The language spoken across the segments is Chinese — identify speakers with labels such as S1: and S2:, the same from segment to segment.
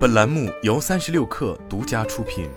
S1: 本栏目由三十六氪独家出品。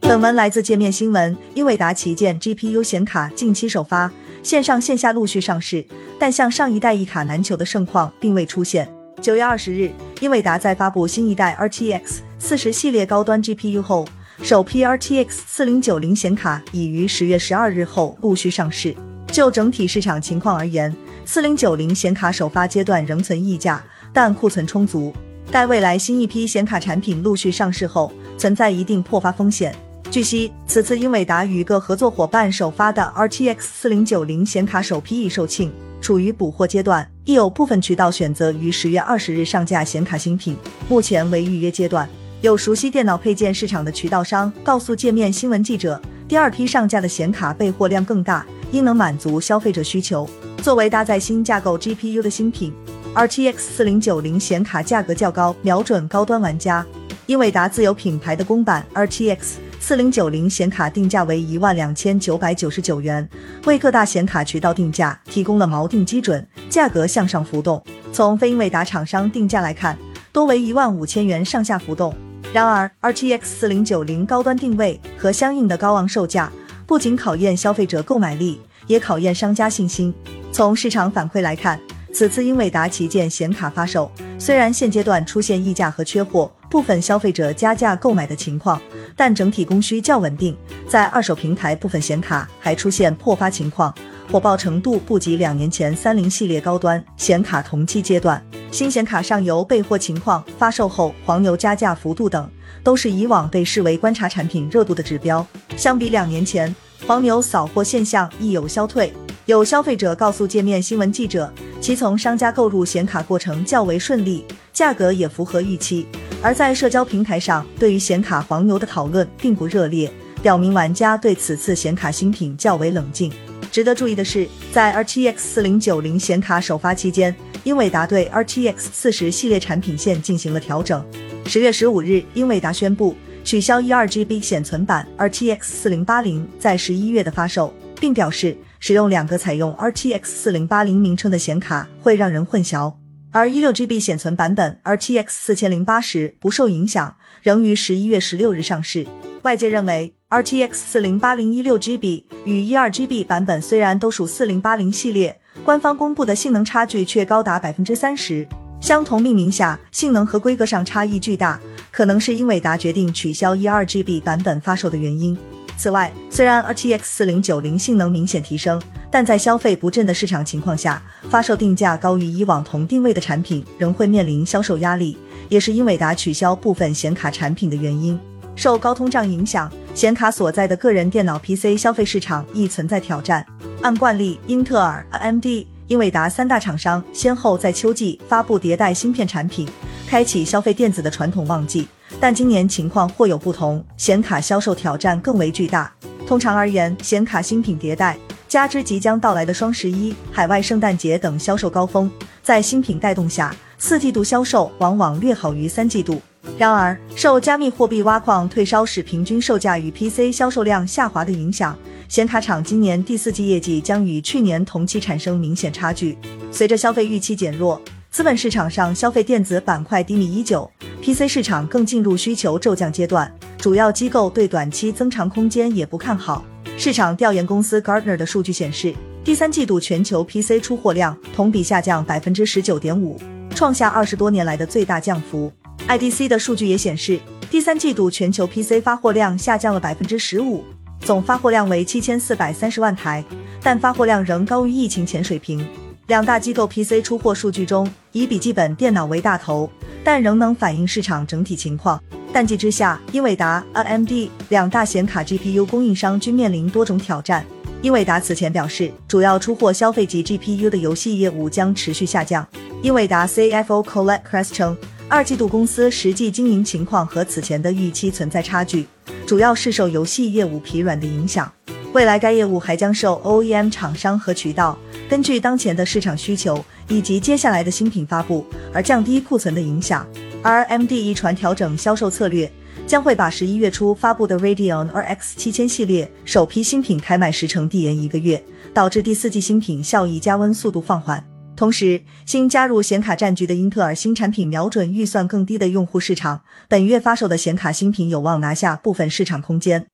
S2: 本文来自界面新闻。英伟达旗舰 GPU 显卡近期首发，线上线下陆续上市，但像上一代一卡难求的盛况并未出现。九月二十日，英伟达在发布新一代 RTX 四十系列高端 GPU 后，首批 RTX 四零九零显卡已于十月十二日后陆续上市。就整体市场情况而言，四零九零显卡首发阶段仍存溢价，但库存充足。待未来新一批显卡产品陆续上市后，存在一定破发风险。据悉，此次英伟达与各合作伙伴首发的 RTX 四零九零显卡首批已售罄，处于补货阶段，亦有部分渠道选择于十月二十日上架显卡新品，目前为预约阶段。有熟悉电脑配件市场的渠道商告诉界面新闻记者，第二批上架的显卡备货量更大，应能满足消费者需求。作为搭载新架构 GPU 的新品，RTX 四零九零显卡价格较高，瞄准高端玩家。英伟达自有品牌的公版 RTX 四零九零显卡定价为一万两千九百九十九元，为各大显卡渠道定价提供了锚定基准，价格向上浮动。从非英伟达厂商定价来看，多为一万五千元上下浮动。然而，RTX 四零九零高端定位和相应的高昂售价，不仅考验消费者购买力，也考验商家信心。从市场反馈来看，此次英伟达旗舰显卡发售，虽然现阶段出现溢价和缺货，部分消费者加价购买的情况，但整体供需较稳定。在二手平台，部分显卡还出现破发情况，火爆程度不及两年前三菱系列高端显卡同期阶段。新显卡上游备货情况、发售后黄牛加价幅度等，都是以往被视为观察产品热度的指标。相比两年前，黄牛扫货现象亦有消退。有消费者告诉界面新闻记者，其从商家购入显卡过程较为顺利，价格也符合预期。而在社交平台上，对于显卡黄牛的讨论并不热烈，表明玩家对此次显卡新品较为冷静。值得注意的是，在 RTX 四零九零显卡首发期间，英伟达对 RTX 四十系列产品线进行了调整。十月十五日，英伟达宣布取消一二 GB 显存版 RTX 四零八零在十一月的发售，并表示。使用两个采用 RTX 四零八零名称的显卡会让人混淆，而一六 GB 显存版本 RTX 四千零八十不受影响，仍于十一月十六日上市。外界认为，RTX 四零八零一六 GB 与一二 GB 版本虽然都属四零八零系列，官方公布的性能差距却高达百分之三十。相同命名下，性能和规格上差异巨大，可能是英伟达决定取消一二 GB 版本发售的原因。此外，虽然 RTX 四零九零性能明显提升，但在消费不振的市场情况下，发售定价高于以往同定位的产品仍会面临销售压力，也是英伟达取消部分显卡产品的原因。受高通胀影响，显卡所在的个人电脑 PC 消费市场亦存在挑战。按惯例，英特尔、AMD、英伟达三大厂商先后在秋季发布迭代芯片产品，开启消费电子的传统旺季。但今年情况或有不同，显卡销售挑战更为巨大。通常而言，显卡新品迭代，加之即将到来的双十一、海外圣诞节等销售高峰，在新品带动下，四季度销售往往略好于三季度。然而，受加密货币挖矿退烧使平均售价与 PC 销售量下滑的影响，显卡厂今年第四季业绩将与去年同期产生明显差距。随着消费预期减弱，资本市场上消费电子板块低迷已久。PC 市场更进入需求骤降阶段，主要机构对短期增长空间也不看好。市场调研公司 Gartner 的数据显示，第三季度全球 PC 出货量同比下降百分之十九点五，创下二十多年来的最大降幅。IDC 的数据也显示，第三季度全球 PC 发货量下降了百分之十五，总发货量为七千四百三十万台，但发货量仍高于疫情前水平。两大机构 PC 出货数据中，以笔记本电脑为大头。但仍能反映市场整体情况。淡季之下，英伟达、AMD 两大显卡 GPU 供应商均面临多种挑战。英伟达此前表示，主要出货消费级 GPU 的游戏业务将持续下降。英伟达 CFO Colette Kress 称，二季度公司实际经营情况和此前的预期存在差距，主要是受游戏业务疲软的影响。未来该业务还将受 OEM 厂商和渠道根据当前的市场需求。以及接下来的新品发布而降低库存的影响。而 AMD 一传调整销售策略，将会把十一月初发布的 Radeon RX 七千系列首批新品开卖时程递延一个月，导致第四季新品效益加温速度放缓。同时，新加入显卡战局的英特尔新产品瞄准预算更低的用户市场，本月发售的显卡新品有望拿下部分市场空间。